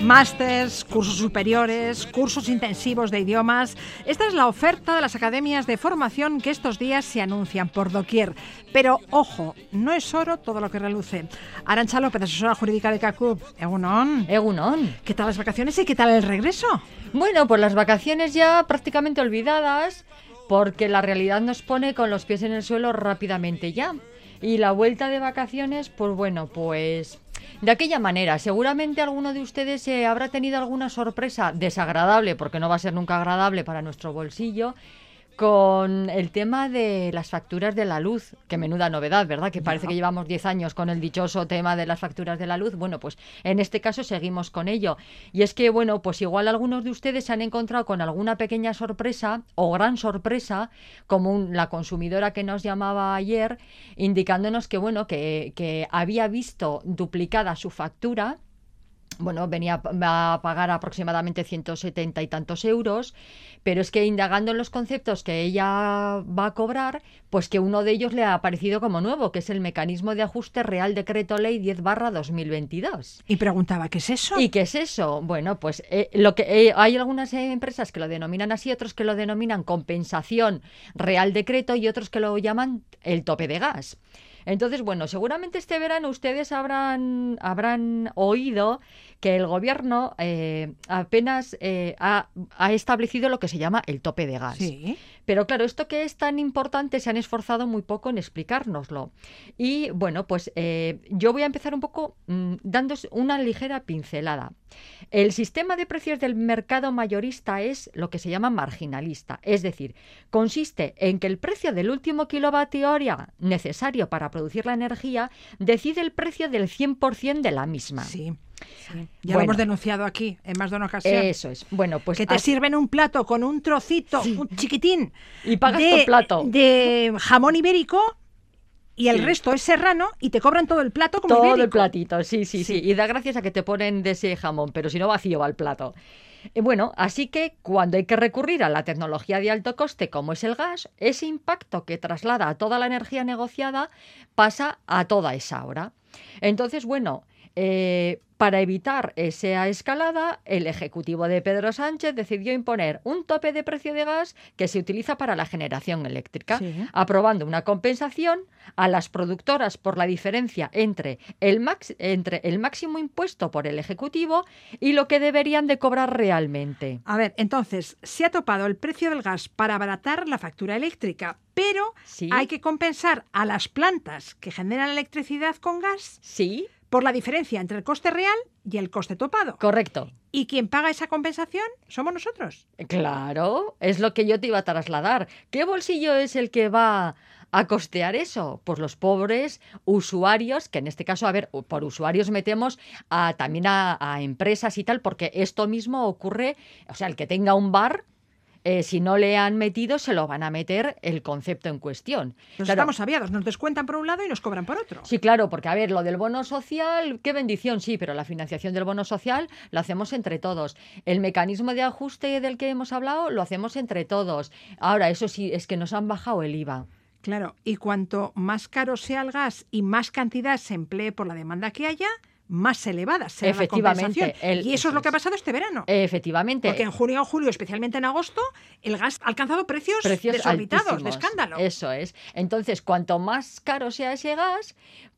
Másters, cursos superiores, cursos intensivos de idiomas. Esta es la oferta de las academias de formación que estos días se anuncian por doquier. Pero ojo, no es oro todo lo que reluce. Arancha López, asesora jurídica de CACUB. Egunon. Egunon. ¿Qué tal las vacaciones y qué tal el regreso? Bueno, pues las vacaciones ya prácticamente olvidadas porque la realidad nos pone con los pies en el suelo rápidamente ya. Y la vuelta de vacaciones, pues bueno, pues de aquella manera. Seguramente alguno de ustedes eh, habrá tenido alguna sorpresa desagradable, porque no va a ser nunca agradable para nuestro bolsillo, con el tema de las facturas de la luz, que menuda novedad, ¿verdad? Que parece que llevamos 10 años con el dichoso tema de las facturas de la luz. Bueno, pues en este caso seguimos con ello. Y es que, bueno, pues igual algunos de ustedes se han encontrado con alguna pequeña sorpresa o gran sorpresa, como la consumidora que nos llamaba ayer, indicándonos que, bueno, que, que había visto duplicada su factura bueno, venía a pagar aproximadamente 170 y tantos euros, pero es que indagando en los conceptos que ella va a cobrar, pues que uno de ellos le ha aparecido como nuevo, que es el mecanismo de ajuste Real Decreto Ley 10 barra 2022. Y preguntaba, ¿qué es eso? ¿Y qué es eso? Bueno, pues eh, lo que eh, hay algunas empresas que lo denominan así, otros que lo denominan compensación Real Decreto y otros que lo llaman el tope de gas. Entonces, bueno, seguramente este verano ustedes habrán, habrán oído que el gobierno eh, apenas eh, ha, ha, establecido lo que se llama el tope de gas. Sí. Pero claro, esto que es tan importante se han esforzado muy poco en explicárnoslo. Y bueno, pues eh, yo voy a empezar un poco mmm, una ligera pincelada. El sistema de precios del mercado mayorista es lo que se llama marginalista, es decir, consiste en que el precio del último kilovatio hora necesario para producir la energía decide el precio del 100% de la misma. Sí. Sí. Ya bueno, lo hemos denunciado aquí en más de una ocasión. Eso es. Bueno, pues que te sirven un plato con un trocito, sí. un chiquitín y pagas de, tu plato de jamón ibérico y el sí. resto es serrano y te cobran todo el plato como todo ibérico. el platito, sí, sí, sí, sí, Y da gracias a que te ponen de ese jamón, pero si no vacío va el plato. Y bueno, así que cuando hay que recurrir a la tecnología de alto coste como es el gas, ese impacto que traslada a toda la energía negociada pasa a toda esa hora. Entonces, bueno, eh, para evitar esa escalada, el Ejecutivo de Pedro Sánchez decidió imponer un tope de precio de gas que se utiliza para la generación eléctrica, Sí. aprobando una compensación a las productoras por la diferencia entre el, max- entre el máximo impuesto por el Ejecutivo y lo que deberían de cobrar realmente. A ver, entonces, se ha topado el precio del gas para abaratar la factura eléctrica, pero Sí. hay que compensar a las plantas que generan electricidad con gas Sí, por la diferencia entre el coste real y el coste topado. correcto. Y quien paga esa compensación somos nosotros. Claro, es lo que yo te iba a trasladar. ¿Qué bolsillo es el que va a costear eso? Pues los pobres usuarios, que en este caso, a ver, por usuarios metemos a, también a, a empresas y tal, porque esto mismo ocurre, o sea, el que tenga un bar eh, si no le han metido, se lo van a meter el concepto en cuestión. Nos Claro, estamos aviados, nos descuentan por un lado y nos cobran por otro. Sí, claro, porque a ver, lo del bono social, qué bendición, sí, pero la financiación del bono social lo hacemos entre todos. El mecanismo de ajuste del que hemos hablado lo hacemos entre todos. Ahora, eso sí, es que nos han bajado el IVA. Claro, y cuanto más caro sea el gas y más cantidad se emplee por la demanda que haya, más elevada será la Efectivamente, compensación. el- y eso es lo que ha pasado este verano. Efectivamente. Porque en junio o julio, especialmente en agosto, el gas ha alcanzado precios, precios desorbitados, de escándalo. Eso es. Entonces, cuanto más caro sea ese gas,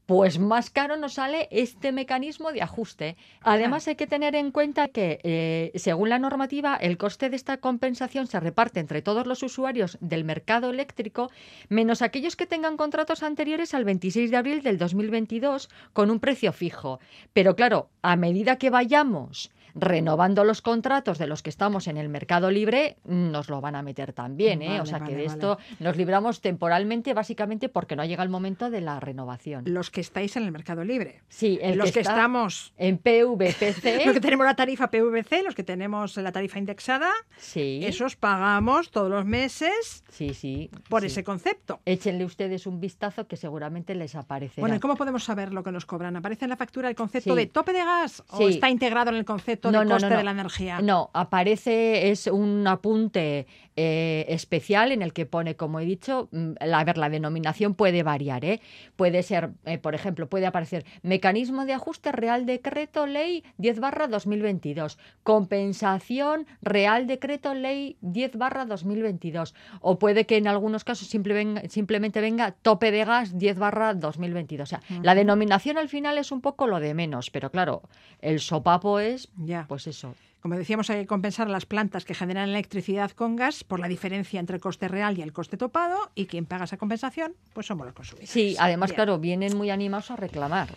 pues más caro nos sale este mecanismo de ajuste. Además, hay que tener en cuenta que, eh, según la normativa, el coste de esta compensación se reparte entre todos los usuarios del mercado eléctrico, menos aquellos que tengan contratos anteriores al 26 de abril del 2022 con un precio fijo. Pero claro, a medida que vayamos renovando los contratos de los que estamos en el mercado libre, nos lo van a meter también, ¿eh? o sea vale, que de vale. esto nos libramos temporalmente, básicamente porque no llega el momento de la renovación. Los que estáis en el mercado libre. Sí, el los que, está estamos en PVPC, los que tenemos la tarifa PVC, los que tenemos la tarifa indexada, sí, esos pagamos todos los meses sí, sí, por sí. ese concepto. Échenle ustedes un vistazo que seguramente les aparecerá. Bueno, ¿y cómo podemos saber lo que nos cobran? ¿Aparece en la factura el concepto Sí. de tope de gas o está integrado en el concepto de coste de la energía? No, aparece, es un apunte eh, especial en el que pone, como he dicho, mm, la, a ver, la denominación puede variar, ¿eh? Puede ser, eh, por ejemplo, puede aparecer Mecanismo de Ajuste Real Decreto Ley 10 barra 2022, Compensación Real Decreto Ley 10 barra 2022, o puede que en algunos casos simple venga- simplemente venga Tope de Gas 10 barra 2022. O sea, la denominación al final es un poco lo de menos, pero claro, el sopapo es, Ya. Pues eso. Como decíamos, hay que compensar a las plantas que generan electricidad con gas por la diferencia entre el coste real y el coste topado y quien paga esa compensación, pues somos los consumidores. Sí, además, Bien. claro, vienen muy animados a reclamar.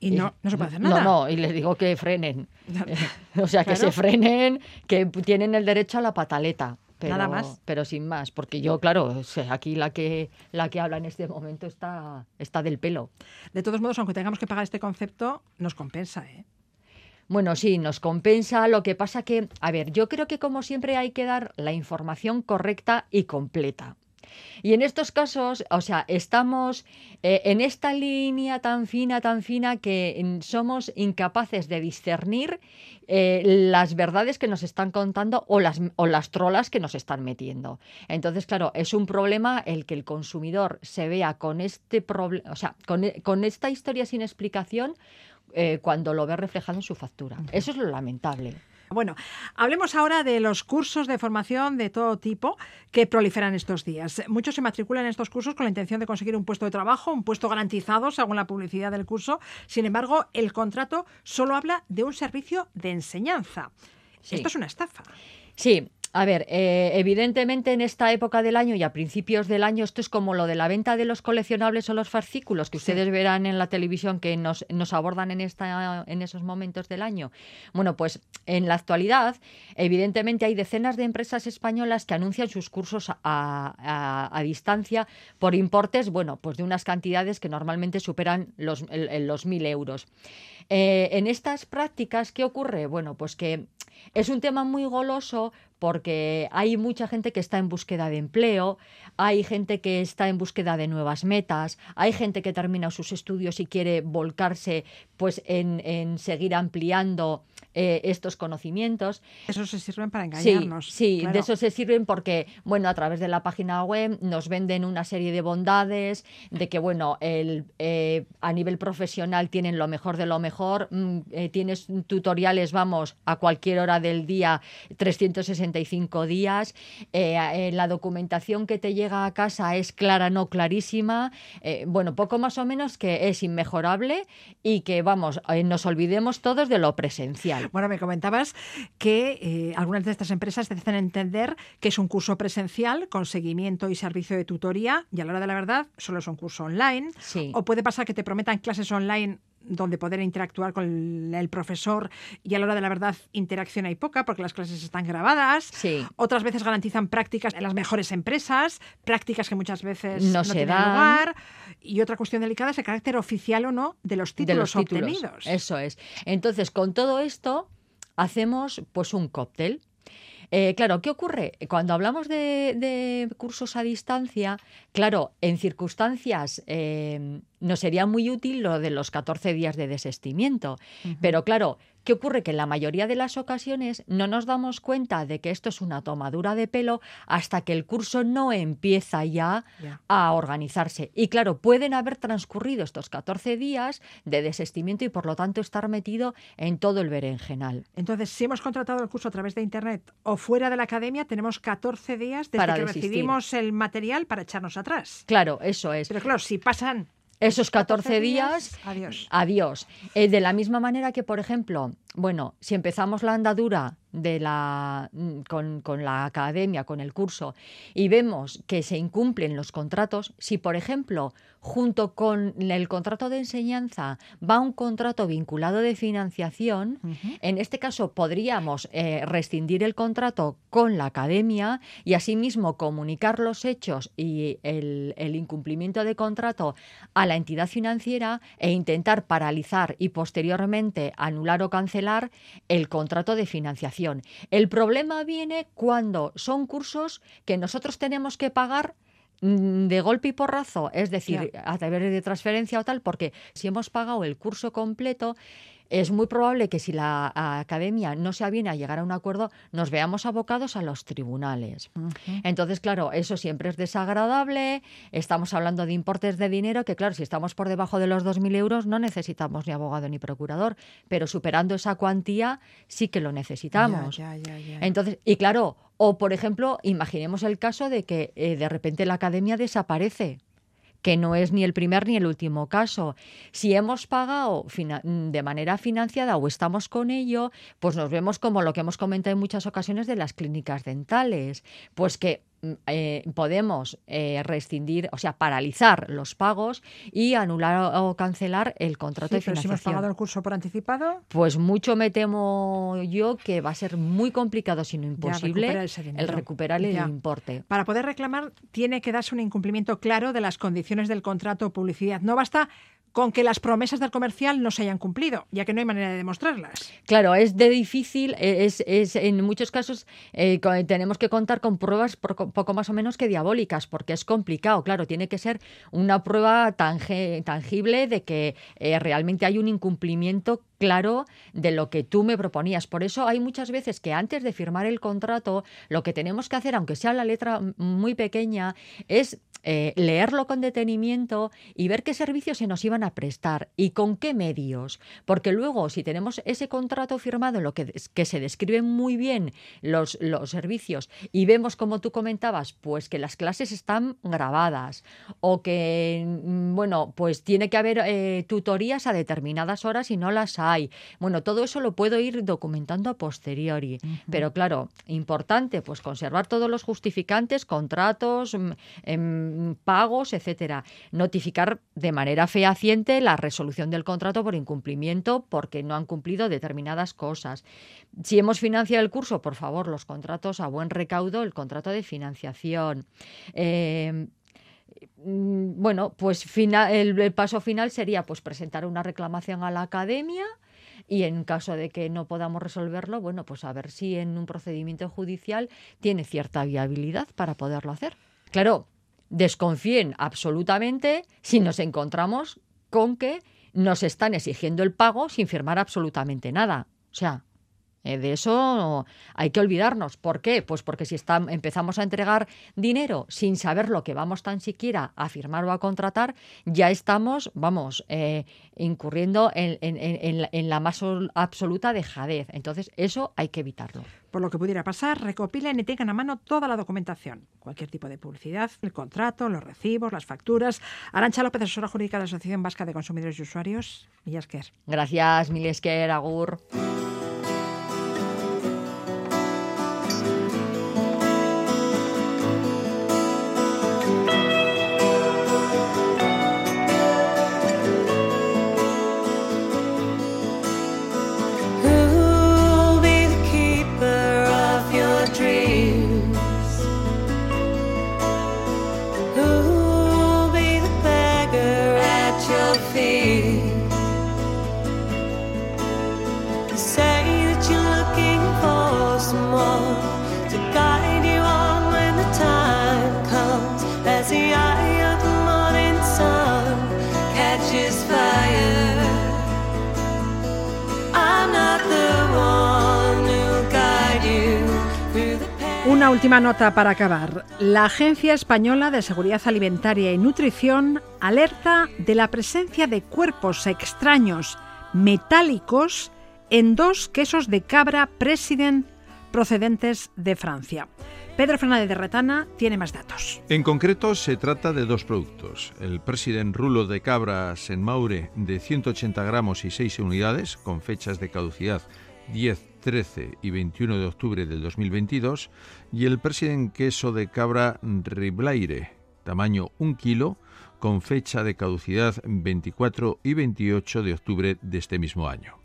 Y no, no se puede hacer nada. No, no, y les digo que frenen. o sea, que Claro. se frenen, que tienen el derecho a la pataleta. Pero, Nada más. Pero sin más, porque yo, claro, aquí la que, la que habla en este momento está, está del pelo. De todos modos, aunque tengamos que pagar este concepto, nos compensa, ¿eh? Bueno, sí, nos compensa. Lo que pasa que, a ver, yo creo que como siempre hay que dar la información correcta y completa. Y en estos casos, o sea, estamos eh, en esta línea tan fina, tan fina, que mm, somos incapaces de discernir eh, las verdades que nos están contando o las, o las trolas que nos están metiendo. Entonces, claro, es un problema el que el consumidor se vea con este problema, o sea, con, e- con esta historia sin explicación eh, cuando lo ve reflejado en su factura. Eso es lo lamentable. Bueno, hablemos ahora de los cursos de formación de todo tipo que proliferan estos días. Muchos se matriculan en estos cursos con la intención de conseguir un puesto de trabajo, un puesto garantizado según la publicidad del curso. Sin embargo, el contrato solo habla de un servicio de enseñanza. Sí. Esto es una estafa. Sí, a ver, eh, evidentemente en esta época del año y a principios del año esto es como lo de la venta de los coleccionables o los fascículos que ustedes verán en la televisión que nos, nos abordan en, esta, en esos momentos del año. Bueno, pues en la actualidad evidentemente hay decenas de empresas españolas que anuncian sus cursos a, a- a distancia por importes, bueno, pues de unas cantidades que normalmente superan los, los mil euros. Eh, en estas prácticas, ¿qué ocurre? Bueno, pues que es un tema muy goloso porque hay mucha gente que está en búsqueda de empleo, hay gente que está en búsqueda de nuevas metas, hay gente que termina sus estudios y quiere volcarse pues en, en seguir ampliando eh, estos conocimientos. Eso se sirven para Sí, engañarnos. sí, claro. de eso se sirven porque, bueno, a través de la página web nos venden una serie de bondades, de que, bueno, el, eh, a nivel profesional tienen lo mejor de lo mejor, mm, eh, tienes tutoriales, vamos, a cualquier hora del día, 365 días, eh, eh, la documentación que te llega a casa es clara, no clarísima, bueno, poco más o menos que es inmejorable y que, vamos, nos olvidemos todos de lo presencial. Bueno, me comentabas que algunas de estas empresas te hacen entender que es un curso presencial con seguimiento y servicio de tutoría y a la hora de la verdad solo es un curso online. Sí. O puede pasar que te prometan clases online donde poder interactuar con el profesor y a la hora de la verdad interacción hay poca porque las clases están grabadas. Sí. Otras veces garantizan prácticas en las mejores empresas, prácticas que muchas veces No no, se tienen dan. lugar. Y otra cuestión delicada es el carácter oficial o no de los de títulos. obtenidos. Eso es. Entonces, con todo esto, hacemos pues un cóctel. Eh, claro, ¿qué ocurre? Cuando hablamos de, de cursos a distancia, claro, en circunstancias eh, nos sería muy útil lo de los 14 días de desestimiento. Pero claro, ¿qué ocurre? Que en la mayoría de las ocasiones no nos damos cuenta de que esto es una tomadura de pelo hasta que el curso no empieza ya, a organizarse. Y claro, pueden haber transcurrido estos 14 días de desestimiento y por lo tanto estar metido en todo el berenjenal. Entonces, si hemos contratado el curso a través de Internet o fuera de la academia, tenemos 14 días desde Para que desistir. recibimos el material para echarnos atrás. Claro, eso es. Pero claro, si pasan Esos 14 días, adiós. adiós. Eh, de la misma manera que, por ejemplo, bueno, si empezamos la andadura de la, mm, con, con la academia, con el curso, y vemos que se incumplen los contratos, si, por ejemplo, junto con el contrato de enseñanza va un contrato vinculado de financiación, en este caso podríamos eh, rescindir el contrato con la academia y asimismo comunicar los hechos y el, el incumplimiento de contrato a la entidad financiera e intentar paralizar y posteriormente anular o cancelar el contrato de financiación. El problema viene cuando son cursos que nosotros tenemos que pagar mm, de golpe y porrazo, es decir, a través de transferencia o tal, porque si hemos pagado el curso completo, es muy probable que si la academia no se aviene a llegar a un acuerdo, nos veamos abocados a los tribunales. Entonces, claro, eso siempre es desagradable. Estamos hablando de importes de dinero que, claro, si estamos por debajo de los 2.000 euros no necesitamos ni abogado ni procurador, pero superando esa cuantía sí que lo necesitamos. Ya, ya, ya, ya. Entonces, y claro, o por ejemplo, imaginemos el caso de que eh, de repente la academia desaparece que no es ni el primer ni el último caso. Si hemos pagado de manera financiada o estamos con ello, pues nos vemos como lo que hemos comentado en muchas ocasiones de las clínicas dentales, pues que eh, podemos eh, rescindir, o sea, paralizar los pagos y anular o, o cancelar el contrato Sí, de pero si hemos financiación. pagado el curso por anticipado, Pues mucho me temo yo que va a ser muy complicado, si no imposible, recuperar el recuperar el Ya. importe. Para poder reclamar tiene que darse un incumplimiento claro de las condiciones del contrato o publicidad. No basta con que las promesas del comercial no se hayan cumplido, ya que no hay manera de demostrarlas. Claro, es de difícil, e- es, es en muchos casos eh, tenemos que contar con pruebas poco, más o menos que diabólicas, porque es complicado. Claro, tiene que ser una prueba tangible de que eh, realmente hay un incumplimiento claro de lo que tú me proponías. Por eso hay muchas veces que antes de firmar el contrato, lo que tenemos que hacer, aunque sea la letra muy pequeña, es eh, leerlo con detenimiento y ver qué servicios se nos iban a prestar y con qué medios. Porque luego, si tenemos ese contrato firmado en lo que se describen muy bien los, los servicios y vemos, como tú comentabas, pues que las clases están grabadas o que, mm, bueno, pues tiene que haber eh, tutorías a determinadas horas y no las hay. Bueno, todo eso lo puedo ir documentando a posteriori. Pero claro, importante, pues conservar todos los justificantes, contratos, mm, em, pagos, etcétera. Notificar de manera fehaciente la resolución del contrato por incumplimiento porque no han cumplido determinadas cosas. Si hemos financiado el curso, por favor, los contratos a buen recaudo, el contrato de financiación. Em, bueno, pues el, el paso final sería pues presentar una reclamación a la academia y en caso de que no podamos resolverlo, bueno, pues a ver si en un procedimiento judicial tiene cierta viabilidad para poderlo hacer. Claro, desconfíen absolutamente si nos encontramos con que nos están exigiendo el pago sin firmar absolutamente nada. O sea, eh, de eso hay que olvidarnos. ¿Por qué? Pues porque si estam- empezamos a entregar dinero sin saber lo que vamos tan siquiera a firmar o a contratar, ya estamos, vamos, eh, incurriendo en, en- en- en la- más sol- absoluta dejadez. Entonces, eso hay que evitarlo. Por lo que pudiera pasar, recopilen y tengan a mano toda la documentación. Cualquier tipo de publicidad, el contrato, los recibos, las facturas. Arancha López, asesora jurídica de la Asociación Vasca de Consumidores y Usuarios. Millasker. Gracias, Milesker, Agur. Última nota para acabar. La Agencia Española de Seguridad Alimentaria y Nutrición alerta de la presencia de cuerpos extraños metálicos en dos quesos de cabra President procedentes de Francia. Pedro Fernández de Retana tiene más datos. En concreto, se trata de dos productos. El President Rulo de Cabra Senmaure de 180 gramos y 6 unidades, con fechas de caducidad 10, 13 y 21 de octubre del 2022, y el President Queso de Cabra Riblaire, tamaño 1 kilo, con fecha de caducidad 24 y 28 de octubre de este mismo año.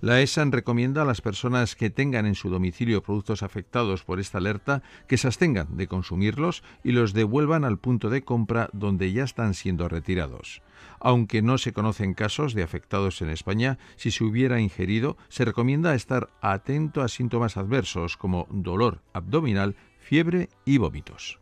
La ESAN recomienda a las personas que tengan en su domicilio productos afectados por esta alerta que se abstengan de consumirlos y los devuelvan al punto de compra donde ya están siendo retirados. Aunque no se conocen casos de afectados en España, si se hubiera ingerido, se recomienda estar atento a síntomas adversos como dolor abdominal, fiebre y vómitos.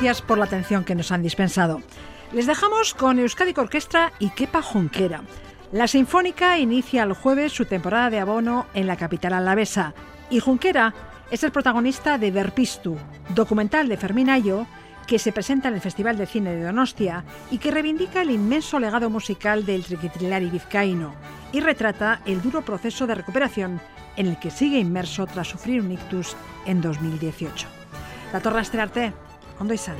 Gracias por la atención que nos han dispensado. Les dejamos con Euskadi Orquestra y Kepa Junquera. La Sinfónica inicia el jueves su temporada de abono en la capital alavesa y Junquera es el protagonista de Verpistu, documental de Fermín Ayo que se presenta en el Festival de Cine de Donostia y que reivindica el inmenso legado musical del triquitrilari vizcaíno y retrata el duro proceso de recuperación en el que sigue inmerso tras sufrir un ictus en 2018. La Torre Arte, ondo izan.